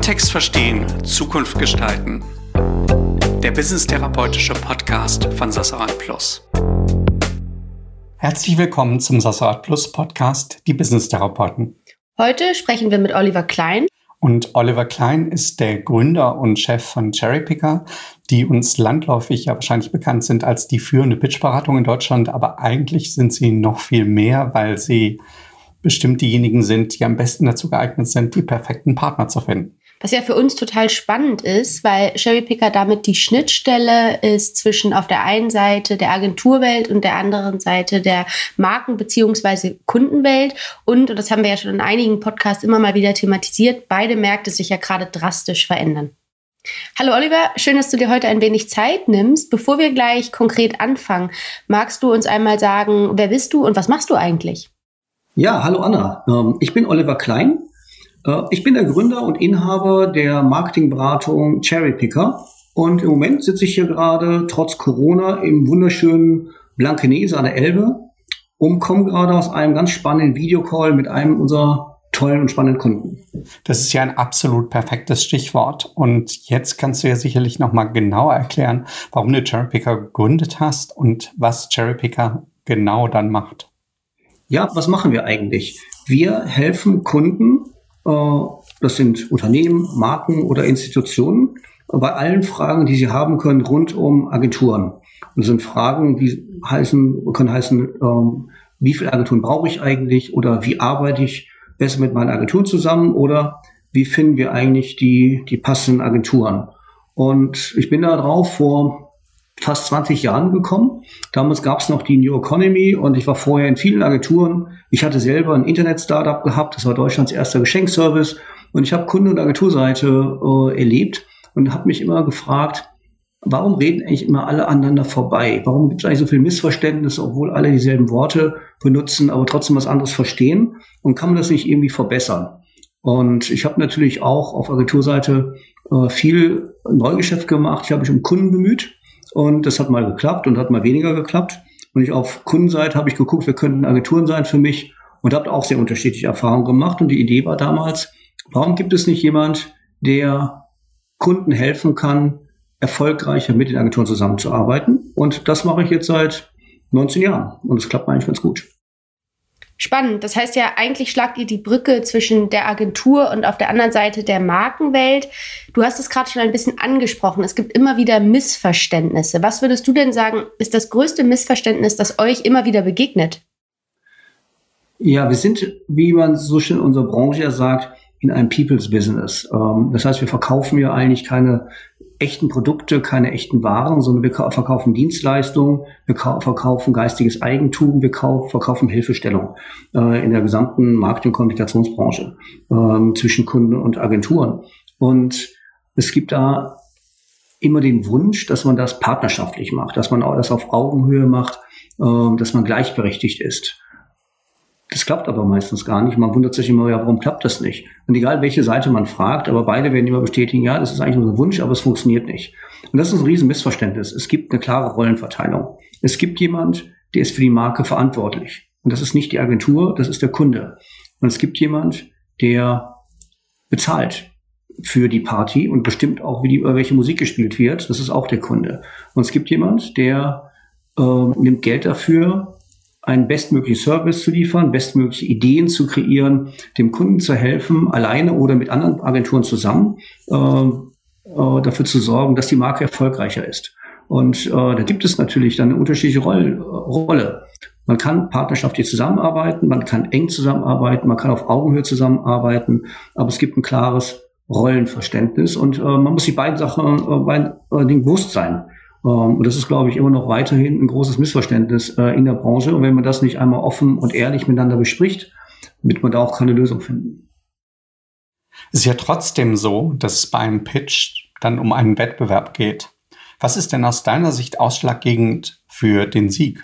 Kontext verstehen, Zukunft gestalten. Der Business-therapeutische Podcast von Sassarat Plus. Herzlich willkommen zum Sassarat Plus Podcast, die Business-Therapeuten. Heute sprechen wir mit Oliver Klein. Und Oliver Klein ist der Gründer und Chef von Cherrypicker, die uns landläufig ja wahrscheinlich bekannt sind als die führende Pitchberatung in Deutschland. Aber eigentlich sind sie noch viel mehr, weil sie bestimmt diejenigen sind, die am besten dazu geeignet sind, die perfekten Partner zu finden. Was ja für uns total spannend ist, weil Cherrypicker damit die Schnittstelle ist zwischen auf der einen Seite der Agenturwelt und der anderen Seite der Marken- bzw. Kundenwelt. Und, und das haben wir ja schon in einigen Podcasts immer mal wieder thematisiert, beide Märkte sich ja gerade drastisch verändern. Hallo Oliver, schön, dass du dir heute ein wenig Zeit nimmst. Bevor wir gleich konkret anfangen, magst du uns einmal sagen, wer bist du und was machst du eigentlich? Ja, hallo Anna. Ähm, ich bin Oliver Klein. Äh, ich bin der Gründer und Inhaber der Marketingberatung Cherrypicker. Und im Moment sitze ich hier gerade trotz Corona im wunderschönen Blankenese an der Elbe und komme gerade aus einem ganz spannenden Videocall mit einem unserer tollen und spannenden Kunden. Das ist ja ein absolut perfektes Stichwort. Und jetzt kannst du ja sicherlich nochmal genauer erklären, warum du Cherrypicker gegründet hast und was Cherrypicker genau dann macht. Ja, was machen wir eigentlich? Wir helfen Kunden, das sind Unternehmen, Marken oder Institutionen, bei allen Fragen, die sie haben können rund um Agenturen. Und sind Fragen, die heißen, können heißen, ähm, wie viele Agenturen brauche ich eigentlich oder wie arbeite ich besser mit meinen Agenturen zusammen oder wie finden wir eigentlich die, die passenden Agenturen? Und ich bin da drauf vor fast 20 Jahren gekommen. Damals gab es noch die New Economy und ich war vorher in vielen Agenturen. Ich hatte selber ein Internet-Startup gehabt, das war Deutschlands erster Geschenkservice und ich habe Kunde- und Agenturseite äh, erlebt und habe mich immer gefragt, warum reden eigentlich immer alle aneinander vorbei? Warum gibt es eigentlich so viel Missverständnisse, obwohl alle dieselben Worte benutzen, aber trotzdem was anderes verstehen? Und kann man das nicht irgendwie verbessern? Und ich habe natürlich auch auf Agenturseite äh, viel Neugeschäft gemacht. Ich habe mich um Kunden bemüht und das hat mal geklappt und hat mal weniger geklappt. Und ich auf Kundenseite habe ich geguckt, wer könnten Agenturen sein für mich und habe auch sehr unterschiedliche Erfahrungen gemacht. Und die Idee war damals, warum gibt es nicht jemand, der Kunden helfen kann, erfolgreicher mit den Agenturen zusammenzuarbeiten? Und das mache ich jetzt seit 19 Jahren und es klappt eigentlich ganz gut. Spannend. Das heißt ja, eigentlich schlagt ihr die Brücke zwischen der Agentur und auf der anderen Seite der Markenwelt. Du hast es gerade schon ein bisschen angesprochen. Es gibt immer wieder Missverständnisse. Was würdest du denn sagen, ist das größte Missverständnis, das euch immer wieder begegnet? Ja, wir sind, wie man so schön in unserer Branche ja sagt, in einem People's Business. Ähm, das heißt, wir verkaufen ja eigentlich keine echten Produkte, keine echten Waren, sondern wir verkaufen Dienstleistungen, wir verkaufen geistiges Eigentum, wir verkaufen Hilfestellung äh, in der gesamten Marketing- und Kommunikationsbranche äh, zwischen Kunden und Agenturen. Und es gibt da immer den Wunsch, dass man das partnerschaftlich macht, dass man das auf Augenhöhe macht, äh, dass man gleichberechtigt ist. Das klappt aber meistens gar nicht. Man wundert sich immer, ja, warum klappt das nicht? Und egal, welche Seite man fragt, aber beide werden immer bestätigen, ja, das ist eigentlich unser Wunsch, aber es funktioniert nicht. Und das ist ein Riesenmissverständnis. Es gibt eine klare Rollenverteilung. Es gibt jemand, der ist für die Marke verantwortlich. Und das ist nicht die Agentur, das ist der Kunde. Und es gibt jemand, der bezahlt für die Party und bestimmt auch, wie die, welche Musik gespielt wird. Das ist auch der Kunde. Und es gibt jemand, der äh, nimmt Geld dafür, einen bestmöglichen Service zu liefern, bestmögliche Ideen zu kreieren, dem Kunden zu helfen, alleine oder mit anderen Agenturen zusammen, äh, äh, dafür zu sorgen, dass die Marke erfolgreicher ist. Und äh, da gibt es natürlich dann eine unterschiedliche Rolle, Rolle. Man kann partnerschaftlich zusammenarbeiten, man kann eng zusammenarbeiten, man kann auf Augenhöhe zusammenarbeiten, aber es gibt ein klares Rollenverständnis und äh, man muss die beiden Sachen äh, beiden äh, bewusst sein. Ähm, und das ist, glaube ich, immer noch weiterhin ein großes Missverständnis äh, in der Branche. Und wenn man das nicht einmal offen und ehrlich miteinander bespricht, wird man da auch keine Lösung finden. Es ist ja trotzdem so, dass es bei einem Pitch dann um einen Wettbewerb geht. Was ist denn aus deiner Sicht ausschlaggebend für den Sieg?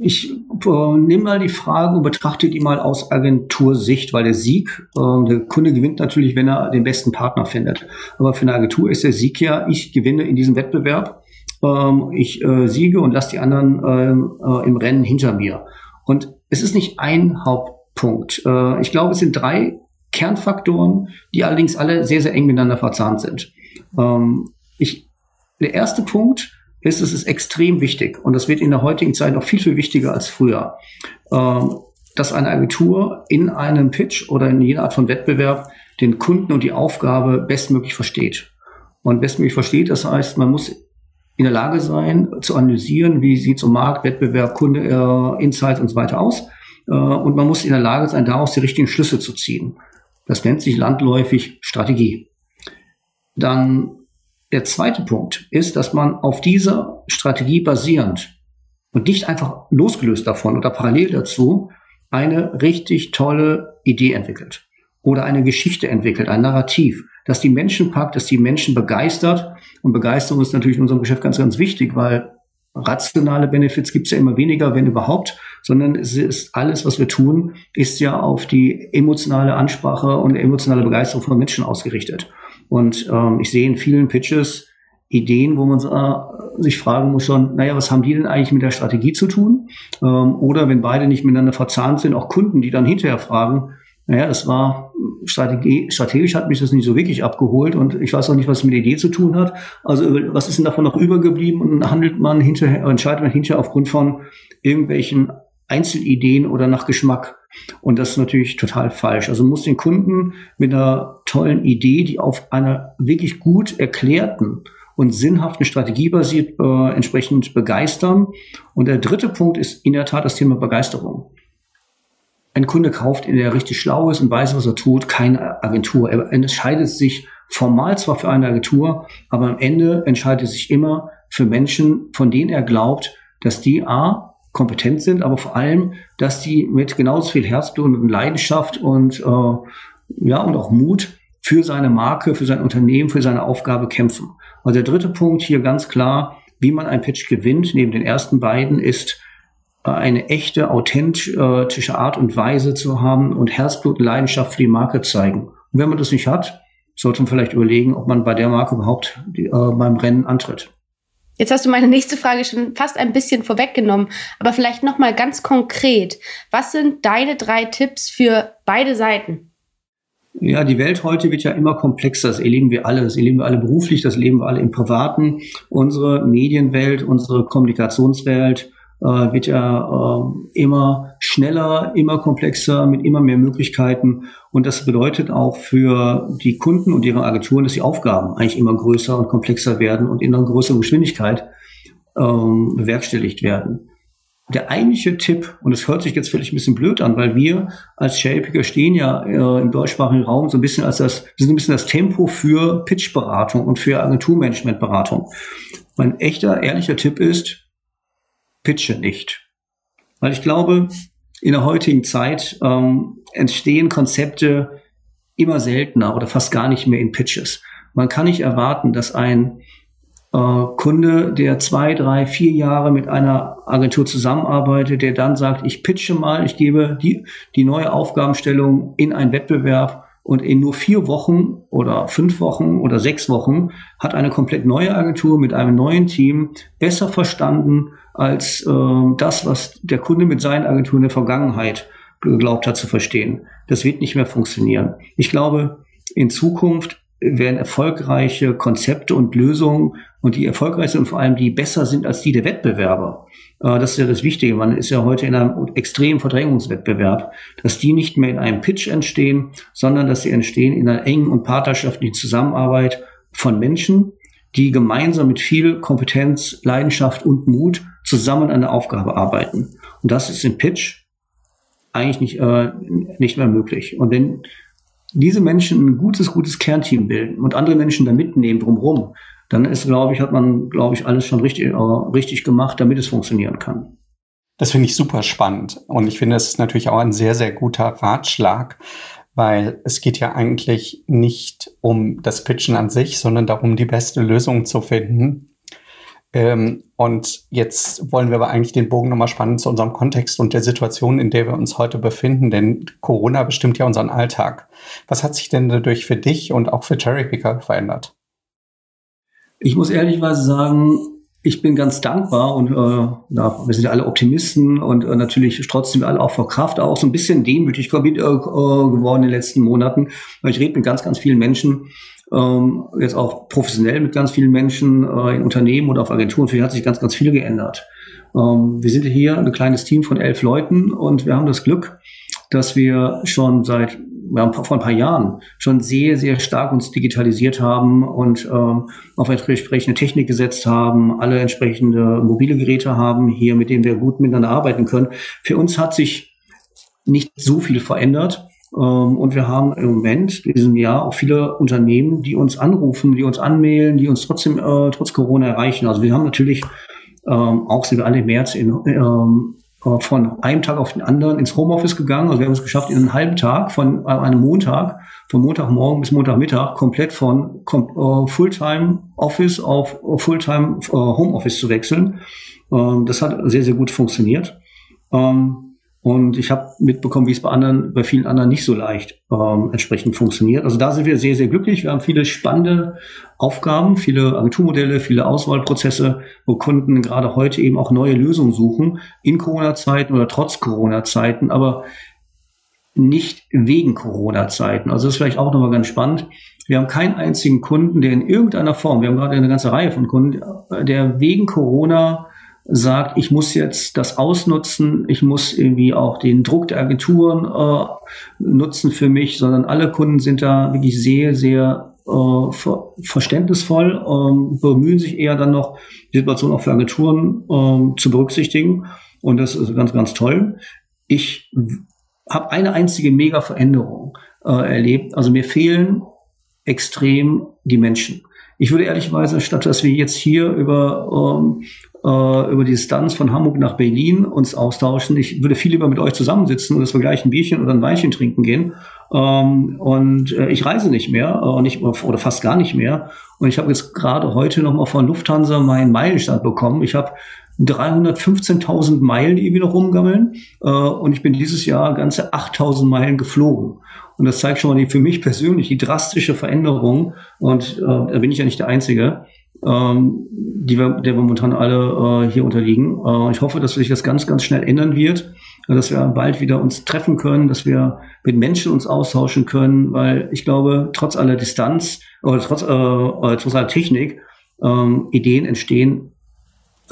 Ich äh, nehme mal die Frage und betrachte die mal aus Agentursicht, weil der Sieg, äh, der Kunde gewinnt natürlich, wenn er den besten Partner findet. Aber für eine Agentur ist der Sieg ja, ich gewinne in diesem Wettbewerb ähm, ich äh, siege und lasse die anderen ähm, äh, im Rennen hinter mir. Und es ist nicht ein Hauptpunkt. Äh, ich glaube, es sind drei Kernfaktoren, die allerdings alle sehr, sehr eng miteinander verzahnt sind. Ähm, ich, der erste Punkt ist, es ist extrem wichtig und das wird in der heutigen Zeit noch viel, viel wichtiger als früher, ähm, dass eine Agentur in einem Pitch oder in jeder Art von Wettbewerb den Kunden und die Aufgabe bestmöglich versteht. Und bestmöglich versteht, das heißt, man muss in der Lage sein, zu analysieren, wie sieht so Markt, Wettbewerb, Kunde, äh, Insights und so weiter aus. Äh, und man muss in der Lage sein, daraus die richtigen Schlüsse zu ziehen. Das nennt sich landläufig Strategie. Dann der zweite Punkt ist, dass man auf dieser Strategie basierend und nicht einfach losgelöst davon oder parallel dazu eine richtig tolle Idee entwickelt oder eine Geschichte entwickelt, ein Narrativ, das die Menschen packt, das die Menschen begeistert. Und Begeisterung ist natürlich in unserem Geschäft ganz, ganz wichtig, weil rationale Benefits gibt es ja immer weniger, wenn überhaupt, sondern es ist alles, was wir tun, ist ja auf die emotionale Ansprache und emotionale Begeisterung von Menschen ausgerichtet. Und ähm, ich sehe in vielen Pitches Ideen, wo man äh, sich fragen muss schon, naja, was haben die denn eigentlich mit der Strategie zu tun? Ähm, oder wenn beide nicht miteinander verzahnt sind, auch Kunden, die dann hinterher fragen, naja, das war Strategie, strategisch hat mich das nicht so wirklich abgeholt und ich weiß auch nicht, was es mit der Idee zu tun hat. Also was ist denn davon noch übergeblieben und handelt man hinterher, entscheidet man hinterher aufgrund von irgendwelchen Einzelideen oder nach Geschmack. Und das ist natürlich total falsch. Also muss den Kunden mit einer tollen Idee, die auf einer wirklich gut erklärten und sinnhaften Strategie basiert, äh, entsprechend begeistern. Und der dritte Punkt ist in der Tat das Thema Begeisterung ein Kunde kauft, der richtig schlau ist und weiß, was er tut, keine Agentur. Er entscheidet sich formal zwar für eine Agentur, aber am Ende entscheidet er sich immer für Menschen, von denen er glaubt, dass die A, kompetent sind, aber vor allem, dass die mit genauso viel Herzblut und Leidenschaft und, äh, ja, und auch Mut für seine Marke, für sein Unternehmen, für seine Aufgabe kämpfen. Also der dritte Punkt hier ganz klar, wie man ein Pitch gewinnt, neben den ersten beiden, ist eine echte, authentische Art und Weise zu haben und Herzblut und Leidenschaft für die Marke zeigen. Und wenn man das nicht hat, sollte man vielleicht überlegen, ob man bei der Marke überhaupt äh, beim Rennen antritt. Jetzt hast du meine nächste Frage schon fast ein bisschen vorweggenommen, aber vielleicht noch mal ganz konkret. Was sind deine drei Tipps für beide Seiten? Ja, die Welt heute wird ja immer komplexer. Das erleben wir alle. Das erleben wir alle beruflich, das erleben wir alle im Privaten. Unsere Medienwelt, unsere Kommunikationswelt wird ja äh, immer schneller, immer komplexer, mit immer mehr Möglichkeiten. Und das bedeutet auch für die Kunden und ihre Agenturen, dass die Aufgaben eigentlich immer größer und komplexer werden und in einer größeren Geschwindigkeit ähm, bewerkstelligt werden. Der eigentliche Tipp, und das hört sich jetzt völlig ein bisschen blöd an, weil wir als Sharepicker stehen ja äh, im deutschsprachigen Raum so ein bisschen als das, wir sind ein bisschen das Tempo für Pitchberatung und für Agenturmanagementberatung. Mein echter, ehrlicher Tipp ist, pitche nicht. Weil ich glaube, in der heutigen Zeit ähm, entstehen Konzepte immer seltener oder fast gar nicht mehr in Pitches. Man kann nicht erwarten, dass ein äh, Kunde, der zwei, drei, vier Jahre mit einer Agentur zusammenarbeitet, der dann sagt, ich pitche mal, ich gebe die, die neue Aufgabenstellung in einen Wettbewerb und in nur vier Wochen oder fünf Wochen oder sechs Wochen hat eine komplett neue Agentur mit einem neuen Team besser verstanden als äh, das, was der Kunde mit seinen Agenturen in der Vergangenheit geglaubt hat zu verstehen. Das wird nicht mehr funktionieren. Ich glaube, in Zukunft werden erfolgreiche Konzepte und Lösungen und die erfolgreich sind und vor allem die besser sind als die der Wettbewerber. Äh, das ist ja das Wichtige. Man ist ja heute in einem extremen Verdrängungswettbewerb, dass die nicht mehr in einem Pitch entstehen, sondern dass sie entstehen in einer engen und partnerschaftlichen Zusammenarbeit von Menschen, die gemeinsam mit viel Kompetenz, Leidenschaft und Mut zusammen an eine Aufgabe arbeiten. Und das ist im Pitch eigentlich nicht, äh, nicht mehr möglich. Und wenn diese Menschen ein gutes, gutes Kernteam bilden und andere Menschen da mitnehmen drumherum, dann ist, glaube ich, hat man, glaube ich, alles schon richtig, äh, richtig gemacht, damit es funktionieren kann. Das finde ich super spannend. Und ich finde, es ist natürlich auch ein sehr, sehr guter Ratschlag, weil es geht ja eigentlich nicht um das Pitchen an sich, sondern darum, die beste Lösung zu finden. Ähm, und jetzt wollen wir aber eigentlich den Bogen nochmal spannen zu unserem Kontext und der Situation, in der wir uns heute befinden, denn Corona bestimmt ja unseren Alltag. Was hat sich denn dadurch für dich und auch für Cherrypicker verändert? Ich muss ehrlichweise sagen, ich bin ganz dankbar und äh, na, wir sind ja alle Optimisten und äh, natürlich trotzdem alle auch vor Kraft, auch so ein bisschen demütig äh, geworden in den letzten Monaten, ich rede mit ganz, ganz vielen Menschen, ähm, jetzt auch professionell mit ganz vielen Menschen äh, in Unternehmen und auf Agenturen. Für die hat sich ganz, ganz viel geändert. Ähm, wir sind hier ein kleines Team von elf Leuten und wir haben das Glück, dass wir schon seit haben vor ein paar Jahren schon sehr, sehr stark uns digitalisiert haben und ähm, auf entsprechende Technik gesetzt haben, alle entsprechende mobile Geräte haben hier, mit denen wir gut miteinander arbeiten können. Für uns hat sich nicht so viel verändert. Ähm, und wir haben im Moment, in diesem Jahr, auch viele Unternehmen, die uns anrufen, die uns anmailen, die uns trotzdem äh, trotz Corona erreichen. Also wir haben natürlich ähm, auch sind wir alle im März in, ähm, äh, von einem Tag auf den anderen ins Homeoffice gegangen. Also wir haben es geschafft, in einem halben Tag von äh, einem Montag, von Montagmorgen bis Montagmittag, komplett von äh, Fulltime Office auf Fulltime äh, Homeoffice zu wechseln. Ähm, das hat sehr, sehr gut funktioniert. Ähm, und ich habe mitbekommen, wie es bei anderen, bei vielen anderen nicht so leicht ähm, entsprechend funktioniert. Also da sind wir sehr, sehr glücklich. Wir haben viele spannende Aufgaben, viele Agenturmodelle, viele Auswahlprozesse, wo Kunden gerade heute eben auch neue Lösungen suchen, in Corona-Zeiten oder trotz Corona-Zeiten, aber nicht wegen Corona-Zeiten. Also das ist vielleicht auch nochmal ganz spannend. Wir haben keinen einzigen Kunden, der in irgendeiner Form, wir haben gerade eine ganze Reihe von Kunden, der wegen Corona sagt, ich muss jetzt das ausnutzen, ich muss irgendwie auch den Druck der Agenturen äh, nutzen für mich, sondern alle Kunden sind da wirklich sehr, sehr äh, ver verständnisvoll, ähm, bemühen sich eher dann noch, die Situation auch für Agenturen ähm, zu berücksichtigen. Und das ist ganz, ganz toll. Ich habe eine einzige Mega-Veränderung äh, erlebt. Also mir fehlen extrem die Menschen. Ich würde ehrlicherweise, statt dass wir jetzt hier über ähm, äh, über die Distanz von Hamburg nach Berlin uns austauschen. Ich würde viel lieber mit euch zusammensitzen und dass wir gleich ein Bierchen oder ein Weinchen trinken gehen. Ähm, und äh, ich reise nicht mehr äh, nicht, oder fast gar nicht mehr. Und ich habe jetzt gerade heute nochmal von Lufthansa meinen Meilenstand bekommen. Ich habe 315.000 Meilen, irgendwie noch rumgammeln. Äh, und ich bin dieses Jahr ganze 8.000 Meilen geflogen. Und das zeigt schon mal die, für mich persönlich die drastische Veränderung. Und äh, da bin ich ja nicht der Einzige ähm, die wir, der wir momentan alle äh, hier unterliegen. Äh, ich hoffe, dass sich das ganz, ganz schnell ändern wird, dass wir bald wieder uns treffen können, dass wir mit Menschen uns austauschen können, weil ich glaube, trotz aller Distanz oder trotz, äh, trotz aller Technik ähm, Ideen entstehen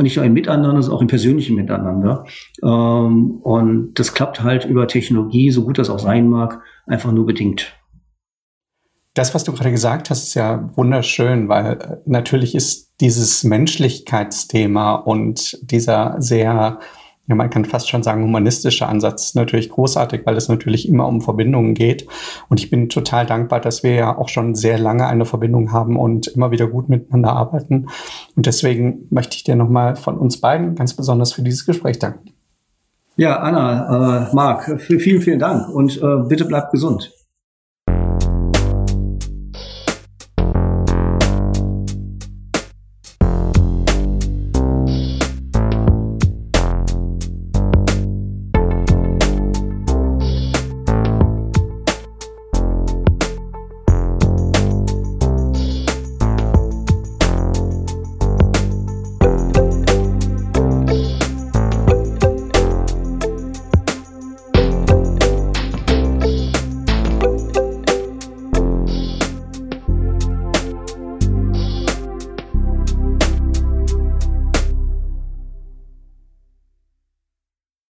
nicht nur im Miteinander, sondern auch im persönlichen Miteinander. Ähm, und das klappt halt über Technologie, so gut das auch sein mag, einfach nur bedingt. Das, was du gerade gesagt hast, ist ja wunderschön, weil äh, natürlich ist dieses Menschlichkeitsthema und dieser sehr, ja, man kann fast schon sagen, humanistische Ansatz natürlich großartig, weil es natürlich immer um Verbindungen geht. Und ich bin total dankbar, dass wir ja auch schon sehr lange eine Verbindung haben und immer wieder gut miteinander arbeiten. Und deswegen möchte ich dir nochmal von uns beiden ganz besonders für dieses Gespräch danken. Ja, Anna, äh, Marc, vielen, vielen Dank und äh, bitte bleibt gesund.